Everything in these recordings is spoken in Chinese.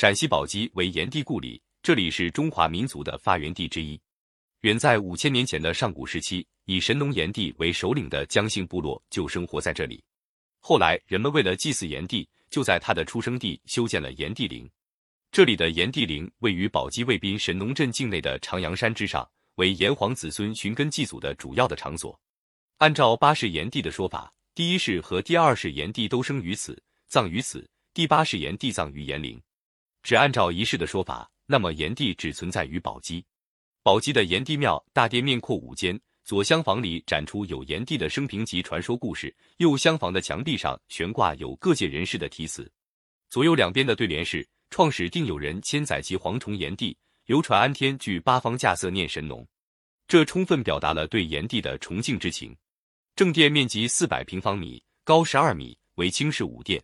陕西宝鸡为炎帝故里，这里是中华民族的发源地之一。远在五千年前的上古时期，以神农炎帝为首领的姜姓部落就生活在这里。后来，人们为了祭祀炎帝，就在他的出生地修建了炎帝陵。这里的炎帝陵位于宝鸡卫滨神农镇境内的长阳山之上，为炎黄子孙寻根祭祖的主要的场所。按照八世炎帝的说法，第一世和第二世炎帝都生于此，葬于此；第八世炎帝葬于炎陵。只按照仪式的说法，那么炎帝只存在于宝鸡。宝鸡的炎帝庙大殿面阔五间，左厢房里展出有炎帝的生平及传说故事，右厢房的墙壁上悬挂有各界人士的题词，左右两边的对联是“创始定有人，千载其蝗虫炎帝，流传安天，聚八方架色念神农”。这充分表达了对炎帝的崇敬之情。正殿面积四百平方米，高十二米，为清式五殿。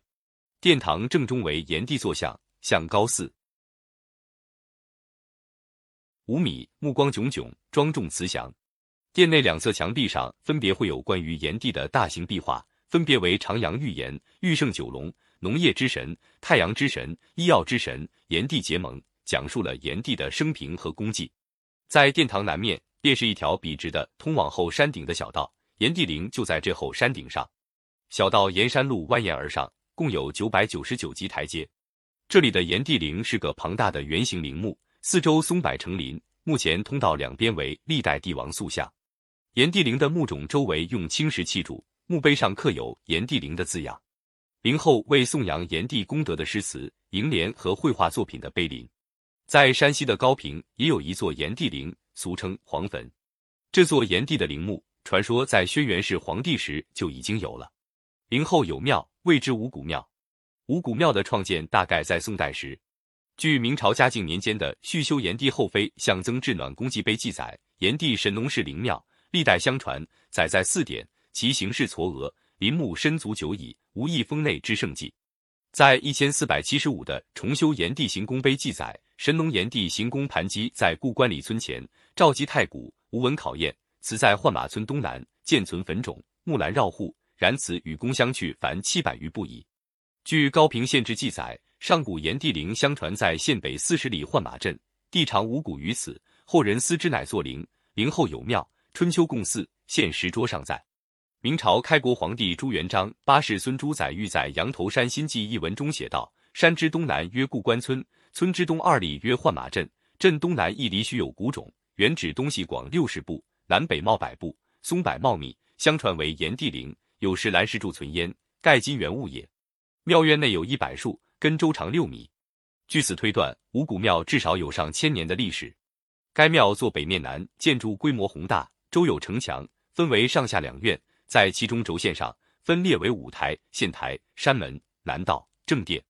殿堂正中为炎帝坐像。像高四五米，目光炯炯，庄重慈祥。殿内两侧墙壁上分别绘有关于炎帝的大型壁画，分别为长阳玉炎、玉圣九龙、农业之神、太阳之神、医药之神、炎帝结盟，讲述了炎帝的生平和功绩。在殿堂南面，便是一条笔直的通往后山顶的小道，炎帝陵就在这后山顶上。小道沿山路蜿蜒而上，共有九百九十九级台阶。这里的炎帝陵是个庞大的圆形陵墓，四周松柏成林，目前通道两边为历代帝王塑像。炎帝陵的墓冢周围用青石砌筑，墓碑上刻有“炎帝陵”的字样。陵后为颂扬炎帝功德的诗词、楹联和绘画作品的碑林。在山西的高平也有一座炎帝陵，俗称黄坟。这座炎帝的陵墓，传说在轩辕氏皇帝时就已经有了。陵后有庙，谓之五谷庙。五谷庙的创建大概在宋代时，据明朝嘉靖年间的《续修炎帝后妃向增治暖功绩碑》记载，炎帝神农氏陵庙历代相传，载在四点，其形式嵯峨，林木深足久矣，无一封内之圣迹。在一千四百七十五的《重修炎帝行宫碑》记载，神农炎帝行宫盘基在故关里村前，召集太古，无闻考验，此在换马村东南，建存坟冢，木兰绕户，然此与宫相去凡七百余步矣。据高平县志记载，上古炎帝陵相传在县北四十里换马镇，地长五谷于此，后人思之乃作陵。陵后有庙，春秋共祀，现石桌尚在。明朝开国皇帝朱元璋八世孙朱载玉在《羊头山新记》一文中写道：“山之东南曰故关村，村之东二里曰换马镇，镇东南一里许有谷种，原址东西广六十步，南北茂百步，松柏茂密，相传为炎帝陵，有石栏石柱存焉，盖今原物也。”庙院内有一柏树，根周长六米。据此推断，五谷庙至少有上千年的历史。该庙坐北面南，建筑规模宏大，周有城墙，分为上下两院，在其中轴线上分列为五台、县台、山门、南道、正殿。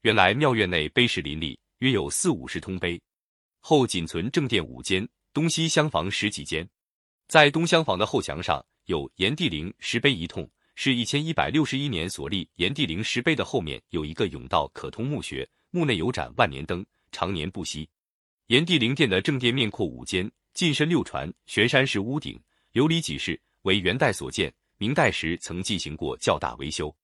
原来庙院内碑石林立，约有四五十通碑。后仅存正殿五间，东西厢房十几间。在东厢房的后墙上有炎帝陵石碑一通。是一千一百六十一年所立炎帝陵石碑的后面有一个甬道可通墓穴，墓内有盏万年灯，常年不熄。炎帝陵殿的正殿面阔五间，进深六船，悬山式屋顶，琉璃脊室，为元代所建，明代时曾进行过较大维修。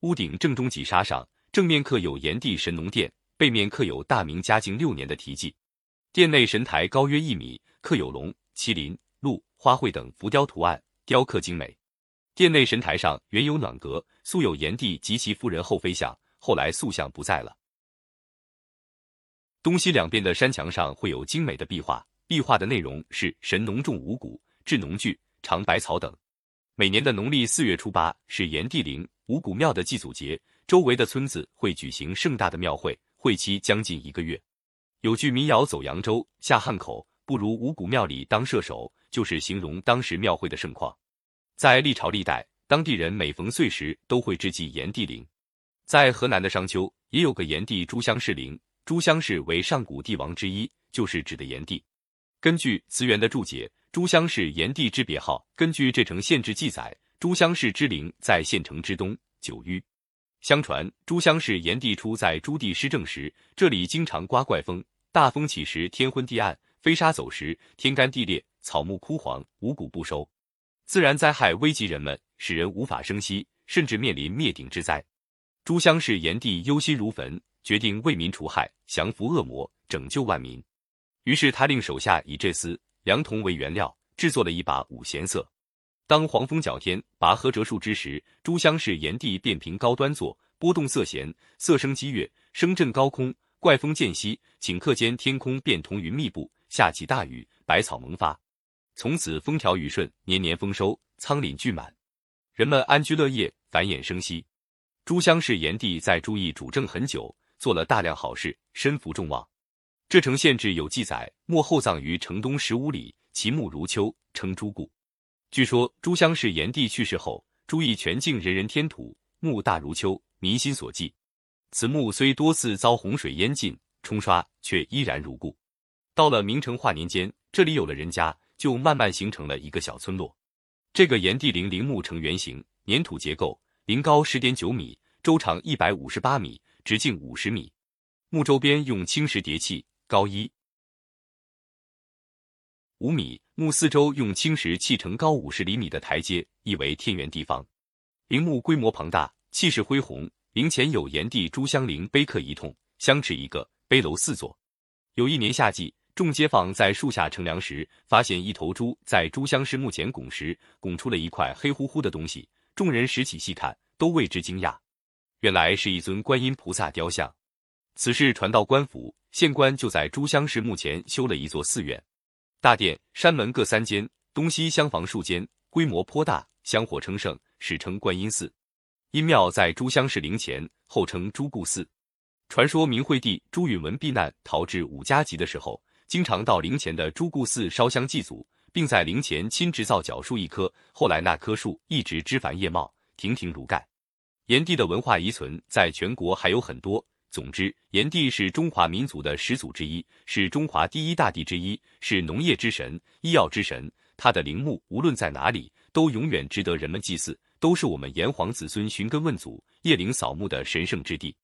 屋顶正中脊沙上，正面刻有炎帝神农殿，背面刻有大明嘉靖六年的题记。殿内神台高约一米，刻有龙、麒麟、鹿、花卉等浮雕图案，雕刻精美。殿内神台上原有暖阁，素有炎帝及其夫人后妃像，后来塑像不在了。东西两边的山墙上会有精美的壁画，壁画的内容是神农种五谷、制农具、尝百草等。每年的农历四月初八是炎帝陵五谷庙的祭祖节，周围的村子会举行盛大的庙会，会期将近一个月。有句民谣：“走扬州，下汉口，不如五谷庙里当射手”，就是形容当时庙会的盛况。在历朝历代，当地人每逢岁时都会致祭炎帝陵。在河南的商丘也有个炎帝朱襄氏陵，朱襄氏为上古帝王之一，就是指的炎帝。根据词源的注解，朱襄氏炎帝之别号。根据这城县志记载，朱襄氏之陵在县城之东，九隅。相传朱襄氏炎帝初在朱棣施政时，这里经常刮怪风，大风起时天昏地暗，飞沙走石，天干地裂，草木枯黄，五谷不收。自然灾害危及人们，使人无法生息，甚至面临灭顶之灾。朱乡氏炎帝忧心如焚，决定为民除害，降服恶魔，拯救万民。于是他令手下以这丝良铜为原料，制作了一把五弦瑟。当黄风搅天，拔河折树之时，诸乡士炎帝便凭高端坐，拨动瑟弦，瑟声激越，声震高空。怪风渐息，顷刻间天空变彤云密布，下起大雨，百草萌发。从此风调雨顺，年年丰收，仓廪聚满，人们安居乐业，繁衍生息。诸乡士炎帝在诸邑主政很久，做了大量好事，身负众望。这城县志有记载，墓后葬于城东十五里，其墓如丘，称朱故。据说诸乡士炎帝去世后，诸邑全境人人添土，墓大如丘，民心所寄。此墓虽多次遭洪水淹浸冲刷，却依然如故。到了明成化年间，这里有了人家，就慢慢形成了一个小村落。这个炎帝陵陵墓呈圆形，粘土结构，陵高十点九米，周长一百五十八米，直径五十米。墓周边用青石叠砌。高一五米，墓四周用青石砌成高五十厘米的台阶，意为天圆地方。陵墓规模庞大，气势恢宏。陵前有炎帝朱香陵碑刻一通，香池一个，碑楼四座。有一年夏季，众街坊在树下乘凉时，发现一头猪在朱香师墓前拱时，拱出了一块黑乎乎的东西。众人拾起细看，都为之惊讶，原来是一尊观音菩萨雕像。此事传到官府。县官就在朱香氏墓前修了一座寺院，大殿、山门各三间，东西厢房数间，规模颇大，香火称盛，史称观音寺。阴庙在朱香氏陵前，后称朱固寺。传说明惠帝朱允文避难逃至五家集的时候，经常到陵前的朱固寺烧香祭祖，并在陵前亲制造角树一棵。后来那棵树一直枝繁叶茂，亭亭如盖。炎帝的文化遗存在全国还有很多。总之，炎帝是中华民族的始祖之一，是中华第一大帝之一，是农业之神、医药之神。他的陵墓无论在哪里，都永远值得人们祭祀，都是我们炎黄子孙寻根问祖、谒陵扫墓的神圣之地。